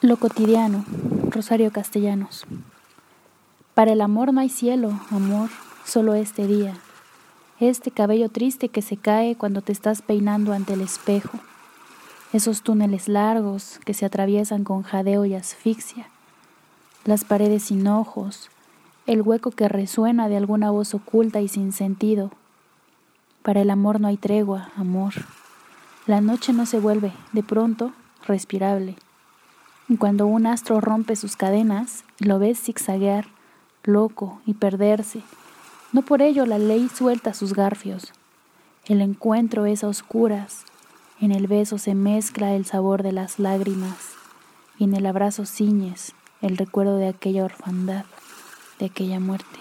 Lo cotidiano, Rosario Castellanos. Para el amor no hay cielo, amor, solo este día. Este cabello triste que se cae cuando te estás peinando ante el espejo. Esos túneles largos que se atraviesan con jadeo y asfixia. Las paredes sin ojos, el hueco que resuena de alguna voz oculta y sin sentido. Para el amor no hay tregua, amor. La noche no se vuelve, de pronto, respirable. Cuando un astro rompe sus cadenas, lo ves zigzaguear, loco y perderse. No por ello la ley suelta sus garfios. El encuentro es a oscuras. En el beso se mezcla el sabor de las lágrimas y en el abrazo ciñes el recuerdo de aquella orfandad, de aquella muerte.